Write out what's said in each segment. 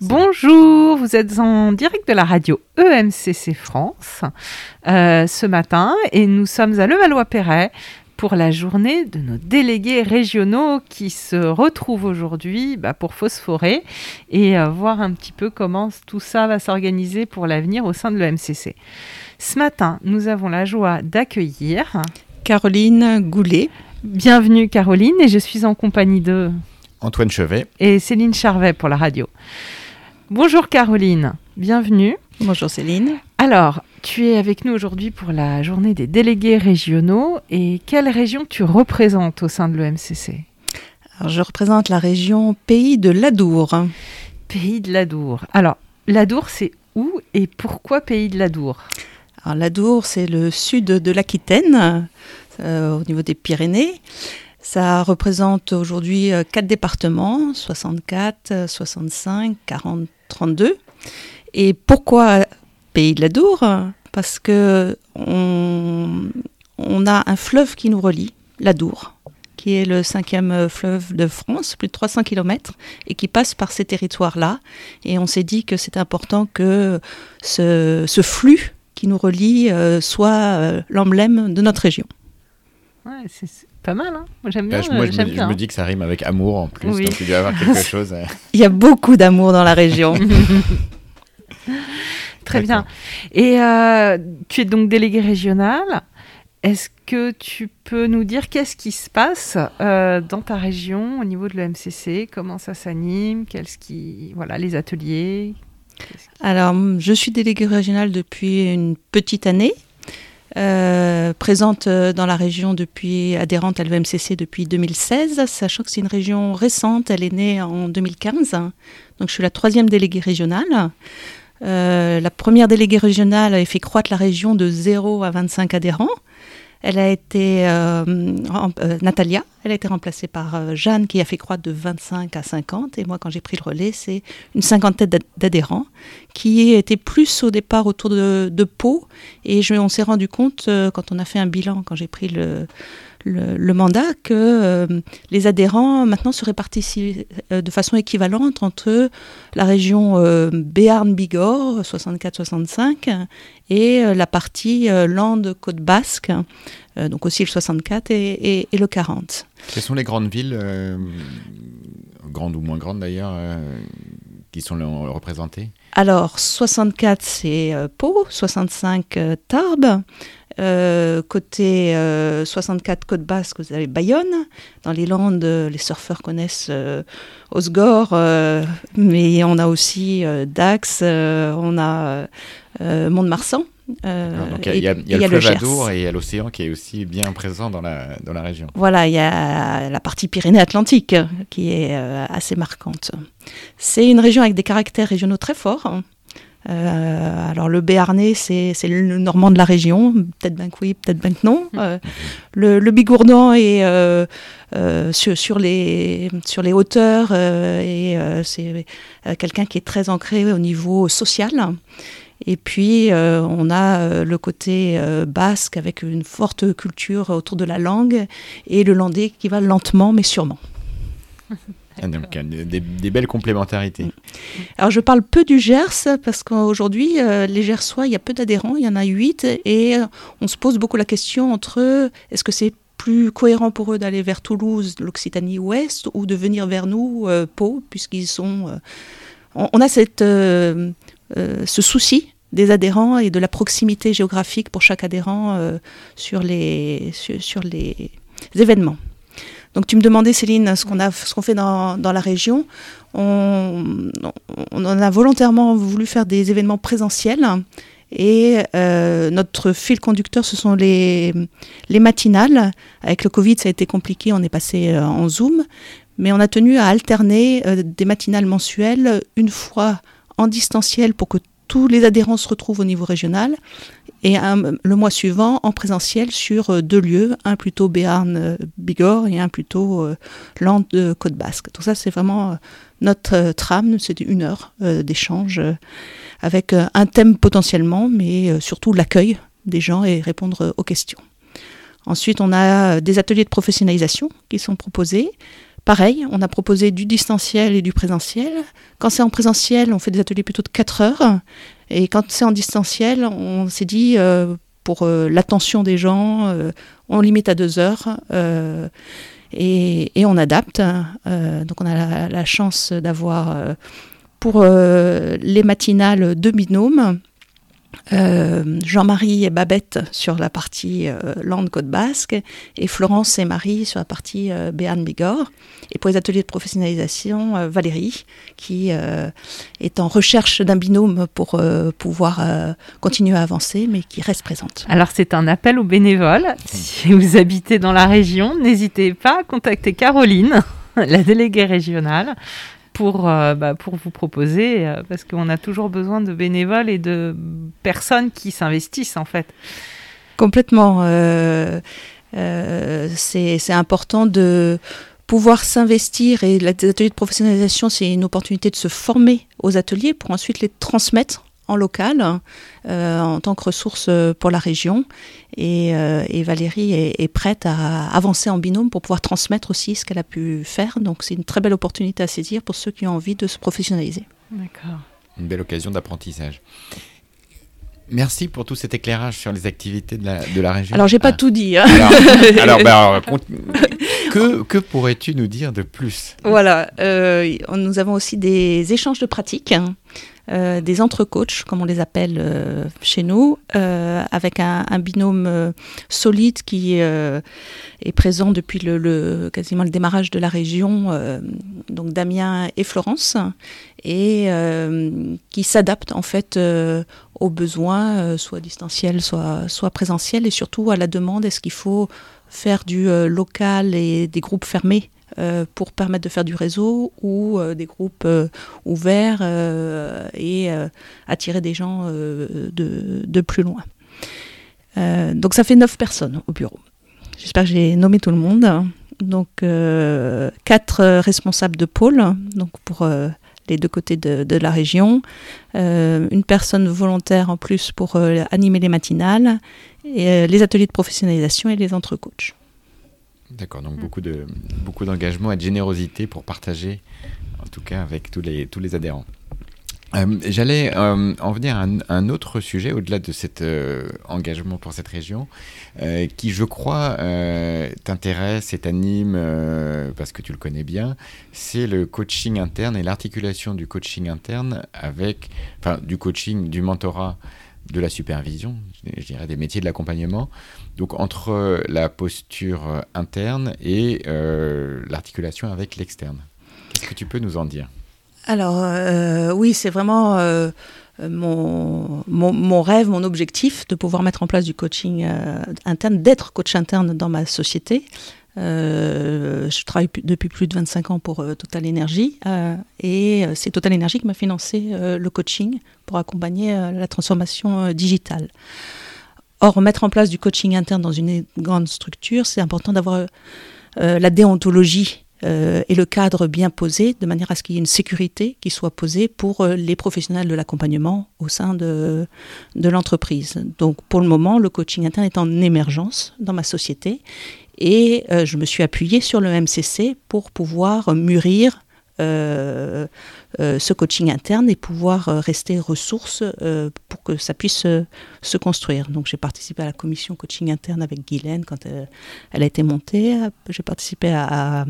Bonjour, vous êtes en direct de la radio EMCC France euh, ce matin et nous sommes à Levallois-Perret pour la journée de nos délégués régionaux qui se retrouvent aujourd'hui bah, pour phosphorer et euh, voir un petit peu comment tout ça va s'organiser pour l'avenir au sein de l'EMCC. Ce matin, nous avons la joie d'accueillir Caroline Goulet. Bienvenue Caroline et je suis en compagnie de Antoine Chevet et Céline Charvet pour la radio. Bonjour Caroline, bienvenue. Bonjour Céline. Alors, tu es avec nous aujourd'hui pour la journée des délégués régionaux et quelle région tu représentes au sein de l'EMCC Alors, Je représente la région Pays de l'Adour. Pays de l'Adour. Alors, l'Adour, c'est où et pourquoi Pays de l'Adour? Alors l'Adour, c'est le sud de l'Aquitaine, euh, au niveau des Pyrénées. Ça représente aujourd'hui euh, quatre départements, 64, 65, 40, 32. Et pourquoi Pays de l'Adour Parce que on, a un fleuve qui nous relie, l'Adour, qui est le cinquième fleuve de France, plus de 300 km, et qui passe par ces territoires-là. Et on s'est dit que c'est important que ce, flux qui nous relie euh, soit euh, l'emblème de notre région. C'est pas mal, hein moi j'aime bien. Bah, moi, je, me, bien. je me dis que ça rime avec amour en plus, Oui. donc il doit y avoir quelque chose. euh. Il y a beaucoup d'amour dans la région. Très bien. Et euh, tu es donc délégué régional. Est-ce que tu peux nous dire qu'est-ce qui se passe euh, dans ta région au niveau de l'EMCC Comment ça s'anime? Qu'est-ce qui, voilà, les ateliers? Qui- Alors, je suis déléguée régionale depuis une petite année, euh, présente euh, dans la région depuis, adhérente à l'EMCC depuis 2016, sachant que c'est une région récente, elle est née en 2015, donc je suis la troisième déléguée régionale. Euh, la première déléguée régionale avait fait croître la région de 0 à 25 adhérents. Elle a été, euh, euh, Natalia, elle a été remplacée par euh, Jeanne qui a fait croître de 25 à 50. Et moi, quand j'ai pris le relais, c'est une cinquantaine d'ad- d'adhérents qui étaient plus au départ autour de, de Pau. Et je, on s'est rendu compte, quand on a fait un bilan, quand j'ai pris le, le, le mandat, que euh, les adhérents maintenant se répartissent euh, de façon équivalente entre la région euh, Béarn-Bigorre, 64-65, et la partie Landes-Côte Basque, donc aussi le 64 et, et- et le 40. Quelles sont les grandes villes, grandes ou moins grandes d'ailleurs, qui sont représentées? Alors, 64, c'est euh, Pau, 65, euh, Tarbes. Euh, côté euh, 64 Côte Basque, vous avez Bayonne. Dans les Landes, euh, les surfeurs connaissent euh, Osgore, euh, mais on a aussi euh, Dax, euh, on a euh, Mont-de-Marsan. euh, il y a, y y le fleuve Gers. Adour et il y a l'océan qui est aussi bien présent dans la, dans la région. Voilà, il y a la partie Pyrénées-Atlantique euh, qui est euh, assez marquante. C'est une région avec des caractères régionaux très forts. Euh, alors le Béarnais, c'est le normand de la région, peut-être bien que oui, peut-être bien que non. Euh, le, le Bigourdan est euh, sur, sur, les, sur les hauteurs et c'est quelqu'un qui est très ancré au niveau social. Et puis, euh, on a euh, le côté euh, basque avec une forte culture autour de la langue et le landais qui va lentement mais sûrement. Ah, a des, belles complémentarités. Alors, je parle peu du Gers parce qu'aujourd'hui, euh, les Gersois, il y a peu d'adhérents, il y en a huit et euh, on se pose beaucoup la question entre est-ce que c'est plus cohérent pour eux d'aller vers Toulouse, l'Occitanie ouest, ou de venir vers nous, euh, Pau, puisqu'ils sont... euh, on, a cette, euh, euh, ce souci des adhérents et de la proximité géographique pour chaque adhérent euh, sur, les, sur les événements. Donc tu me demandais Céline ce qu'on fait dans, la région. On, a volontairement voulu faire des événements présentiels et euh, notre fil conducteur ce sont les, les matinales. Avec le Covid ça a été compliqué, on est passé euh, en Zoom, mais on a tenu à alterner euh, des matinales mensuelles une fois en distanciel pour que tous les adhérents se retrouvent au niveau régional et un- le mois suivant en présentiel sur euh, deux lieux, un plutôt Béarn-Bigorre et un plutôt euh, Landes de Côte Basque. Donc ça c'est vraiment euh, notre euh, trame, c'est une heure euh, d'échange euh, avec euh, un thème potentiellement, mais euh, surtout l'accueil des gens et répondre euh, aux questions. Ensuite, on a euh, des ateliers de professionnalisation qui sont proposés pareil, on a proposé du distanciel et du présentiel. Quand c'est en présentiel, on fait des ateliers plutôt de 4 heures. Et quand c'est en distanciel, on s'est dit, pour l'attention des gens, on limite à 2 heures. Et, on adapte. donc on a la chance d'avoir pour les matinales deux binômes euh, Jean-Marie et Babette sur la partie euh, Land Côte Basque et Florence et Marie sur la partie euh, Béarn Bigorre. Et pour les ateliers de professionnalisation, euh, Valérie qui est en recherche d'un binôme pour pouvoir continuer à avancer mais qui reste présente. Alors c'est un appel aux bénévoles. Si vous habitez dans la région, n'hésitez pas à contacter Caroline, la déléguée régionale pour, euh, bah, pour vous proposer, euh, parce qu'on a toujours besoin de bénévoles et de personnes qui s'investissent en fait. Complètement. Euh, c'est important de pouvoir s'investir et l'atelier de professionnalisation, c'est une opportunité de se former aux ateliers pour ensuite les transmettre en local euh, en tant que ressource pour la région. Et, euh, Valérie est, prête à avancer en binôme pour pouvoir transmettre aussi ce qu'elle a pu faire. Donc c'est une très belle opportunité à saisir pour ceux qui ont envie de se professionnaliser. D'accord. Une belle occasion d'apprentissage. Merci pour tout cet éclairage sur les activités de la, de la région. Alors, j'ai pas ah. tout dit. Hein. Alors, bah, que, que pourrais-tu nous dire de plus? Voilà, euh, nous avons aussi des échanges de pratiques. Hein. Euh, des entre-coachs, comme on les appelle euh, chez nous, euh, avec un, binôme solide qui est présent depuis le, quasiment le démarrage de la région, donc Damien et Florence, et qui s'adapte en fait aux besoins, soit distanciels, soit, soit présentiels, et surtout à la demande, est-ce qu'il faut faire du local et des groupes fermés? Pour permettre de faire du réseau ou euh, des groupes euh, ouverts et attirer des gens de, plus loin. donc ça fait neuf personnes au bureau. J'espère que j'ai nommé tout le monde. Donc quatre responsables de pôle, donc pour les deux côtés de, la région, une personne volontaire en plus pour animer les matinales, et, les ateliers de professionnalisation et les entre-coachs. D'accord, donc mm. beaucoup de beaucoup d'engagement et de générosité pour partager, en tout cas avec tous les tous les adhérents. Euh, j'allais euh, en venir à un, autre sujet au-delà de cet euh, engagement pour cette région, qui je crois t'intéresse et t'anime parce que tu le connais bien. C'est le coaching interne et l'articulation du coaching interne avec, enfin, du coaching, du mentorat de la supervision, je dirais des métiers de l'accompagnement, donc entre la posture interne et euh, l'articulation avec l'externe. Qu'est-ce que tu peux nous en dire? Alors euh, oui, c'est vraiment euh, mon, mon, rêve, mon objectif de pouvoir mettre en place du coaching interne, d'être coach interne dans ma société. Je travaille depuis plus de 25 ans pour Total Energy et c'est Total Energy qui m'a financé le coaching pour accompagner la transformation digitale. Or, mettre en place du coaching interne dans une grande structure, c'est important d'avoir euh, la déontologie euh, et le cadre bien posé, de manière à ce qu'il y ait une sécurité qui soit posée pour euh, les professionnels de l'accompagnement au sein de l'entreprise. Donc, pour le moment, le coaching interne est en émergence dans ma société et je me suis appuyée sur le MCC pour pouvoir mûrir euh, euh, ce coaching interne et pouvoir euh, rester ressource pour que ça puisse se construire. Donc j'ai participé à la commission coaching interne avec Guylaine quand elle, a été montée. J'ai participé à,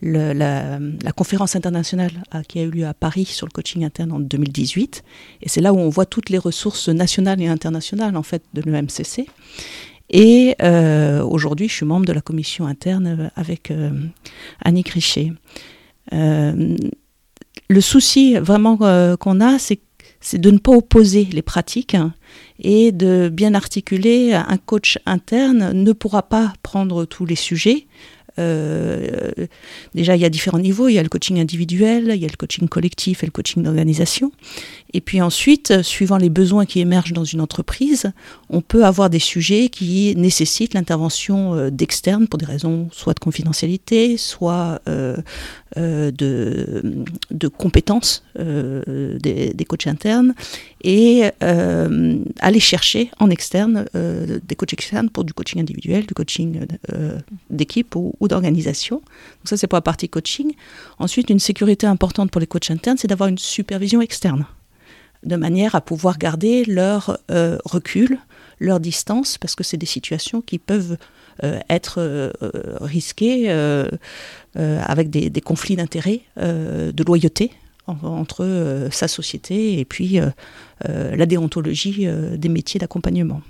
la, conférence internationale qui a eu lieu à Paris sur le coaching interne en 2018. Et c'est là où on voit toutes les ressources nationales et internationales en fait de l'EMCC. Et aujourd'hui, je suis membre de la commission interne avec Annick Richet. Euh, le souci vraiment euh, qu'on a, c'est de ne pas opposer les pratiques et de bien articuler. Un coach interne ne pourra pas prendre tous les sujets. Euh, déjà, il y a différents niveaux. Il y a le coaching individuel, il y a le coaching collectif et le coaching d'organisation. Et puis ensuite, suivant les besoins qui émergent dans une entreprise, on peut avoir des sujets qui nécessitent l'intervention euh, d'externes pour des raisons soit de confidentialité, soit euh, de, compétences des, coachs internes. Et aller chercher en externe des coachs externes pour du coaching individuel, du coaching d'équipe ou, d'organisation. Donc ça, c'est pour la partie coaching. Ensuite, une sécurité importante pour les coachs internes, c'est d'avoir une supervision externe de manière à pouvoir garder leur recul, leur distance, parce que c'est des situations qui peuvent euh, être euh, risquées euh, avec des, conflits d'intérêts, de loyauté entre sa société et puis la déontologie des métiers d'accompagnement.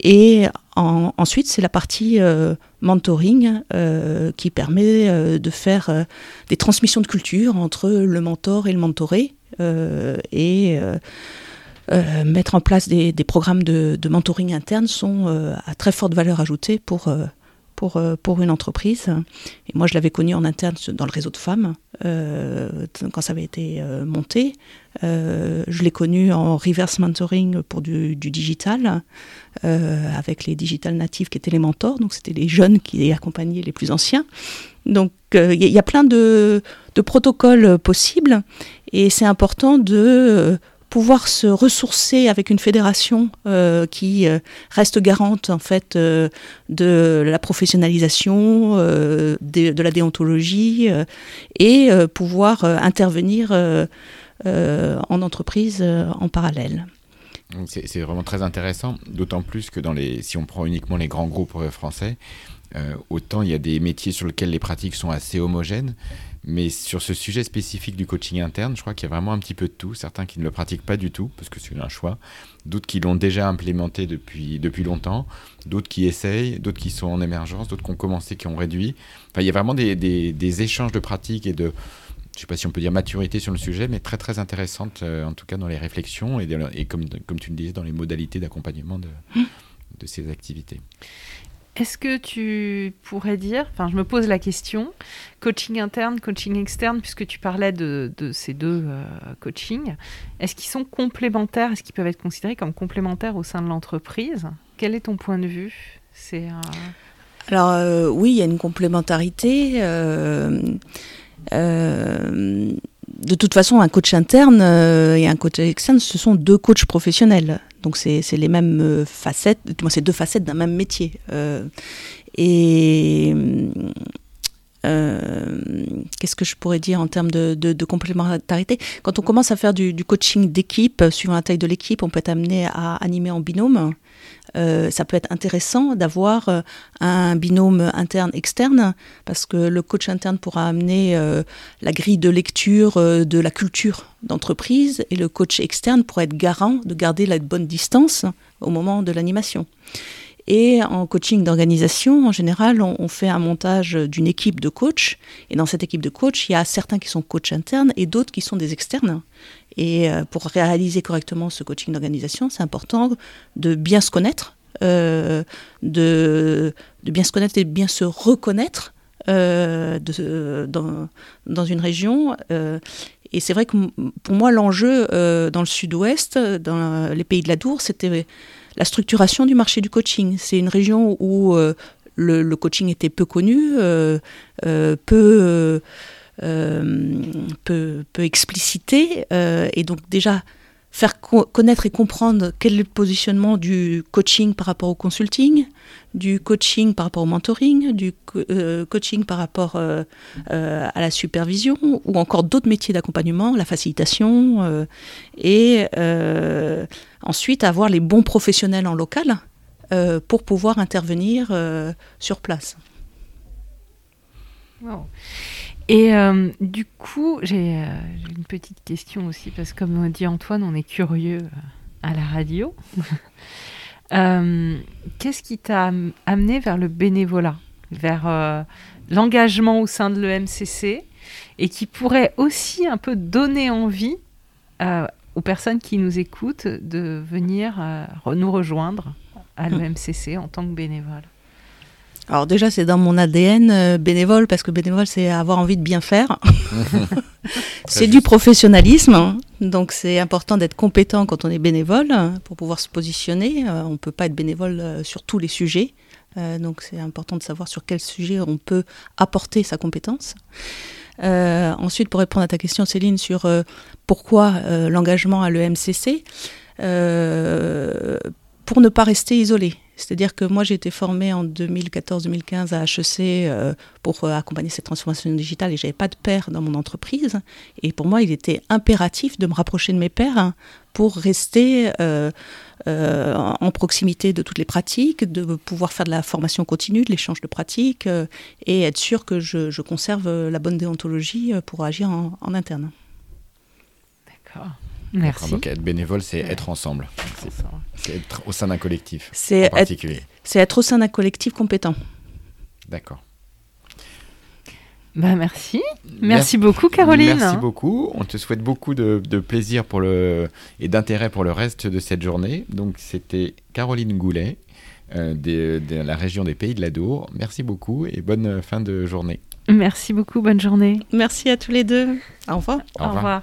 Et ensuite, c'est la partie mentoring qui permet de faire des transmissions de culture entre le mentor et le mentoré. et euh, mettre en place des, programmes de, mentoring interne sont euh, à très forte valeur ajoutée pour, euh, pour, pour une entreprise. Et moi, je l'avais connu en interne dans le réseau de femmes quand ça avait été monté. je l'ai connu en reverse mentoring pour du, digital, avec les digital natifs qui étaient les mentors. Donc, c'était les jeunes qui accompagnaient les plus anciens. Donc, il y, a plein de protocoles possibles et c'est important de pouvoir se ressourcer avec une fédération euh, qui euh, reste garante en fait euh, de la professionnalisation, de, de, la déontologie et pouvoir intervenir en entreprise en parallèle. C'est vraiment très intéressant, d'autant plus que dans les, si on prend uniquement les grands groupes français, autant il y a des métiers sur lesquels les pratiques sont assez homogènes, mais sur ce sujet spécifique du coaching interne, je crois qu'il y a vraiment un petit peu de tout. Certains qui ne le pratiquent pas du tout, parce que c'est un choix. D'autres qui l'ont déjà implémenté depuis, depuis longtemps. D'autres qui essayent. D'autres qui sont en émergence. D'autres qui ont commencé, qui ont réduit. Enfin, il y a vraiment des, des, échanges de pratiques et de, je ne sais pas si on peut dire maturité sur le sujet, mais très très intéressante, euh, en tout cas dans les réflexions et, et comme, comme tu le disais, dans les modalités d'accompagnement de, mmh. de ces activités. Est-ce que tu pourrais dire, enfin je me pose la question, coaching interne, coaching externe, puisque tu parlais de, ces deux euh, coachings, est-ce qu'ils sont complémentaires, est-ce qu'ils peuvent être considérés comme complémentaires au sein de l'entreprise? Quel est ton point de vue? C'est Alors euh, oui, il y a une complémentarité. Euh, de toute façon, un coach interne et un coach externe, ce sont deux coachs professionnels. Donc c'est les mêmes euh, facettes, c'est deux facettes d'un même métier. Euh, et qu'est-ce que je pourrais dire en termes de, complémentarité? Quand on commence à faire du, du coaching d'équipe, suivant la taille de l'équipe, on peut être amené à animer en binôme. Euh, ça peut être intéressant d'avoir euh, un binôme interne-externe, parce que le coach interne pourra amener euh, la grille de lecture de la culture d'entreprise, et le coach externe pourra être garant de garder la bonne distance au moment de l'animation. Et en coaching d'organisation, en général, on, fait un montage d'une équipe de coachs. Et dans cette équipe de coachs, il y a certains qui sont coachs internes et d'autres qui sont des externes. Et euh, pour réaliser correctement ce coaching d'organisation, c'est important de bien se connaître, euh, de, bien se connaître et de bien se reconnaître euh, dans, une région. et c'est vrai que pour moi, l'enjeu dans le sud-ouest, dans les pays de la Dour, c'était la structuration du marché du coaching. C'est une région où le, le, coaching était peu connu, peu euh, peut, expliciter euh, et donc déjà faire connaître et comprendre quel est le positionnement du coaching par rapport au consulting, du coaching par rapport au mentoring, du euh, coaching par rapport à la supervision, ou encore d'autres métiers d'accompagnement, la facilitation, et ensuite avoir les bons professionnels en local pour pouvoir intervenir sur place. Et euh, du coup, euh, j'ai une petite question aussi, parce que comme dit Antoine, on est curieux euh, à la radio. Qu'est-ce qui t'a amené vers le bénévolat, vers l'engagement au sein de l'EMCC, et qui pourrait aussi un peu donner envie aux personnes qui nous écoutent de venir nous rejoindre à mmh. l'EMCC en tant que bénévole alors déjà, c'est dans mon ADN euh, bénévole, parce que bénévole, c'est avoir envie de bien faire. c'est du professionnalisme, hein. donc c'est important d'être compétent quand on est bénévole hein, pour pouvoir se positionner. Euh, on ne peut pas être bénévole euh, sur tous les sujets, donc c'est important de savoir sur quel sujet on peut apporter sa compétence. Ensuite, pour répondre à ta question, Céline, sur pourquoi l'engagement à l'EMCC, pour ne pas rester isolé. C'est-à-dire que moi, j'ai été formée en 2014-2015 à HEC euh, pour euh, accompagner cette transformation digitale et j'avais pas de père dans mon entreprise. Et pour moi, il était impératif de me rapprocher de mes pairs hein, pour rester euh, en proximité de toutes les pratiques, de pouvoir faire de la formation continue, de l'échange de pratiques et être sûr que je, conserve la bonne déontologie pour agir en interne. D'accord. Merci. Donc être bénévole, c'est être ensemble. C'est être au sein d'un collectif. C'est être, être au sein d'un collectif compétent. D'accord. Bah merci. merci. beaucoup Caroline. Merci beaucoup. On te souhaite beaucoup de, plaisir pour le, et d'intérêt pour le reste de cette journée. Donc c'était Caroline Goulet euh, de, la région des Pays de la Dour. Merci beaucoup et bonne fin de journée. Merci beaucoup, bonne journée. Merci à tous les deux. Au revoir. Au revoir.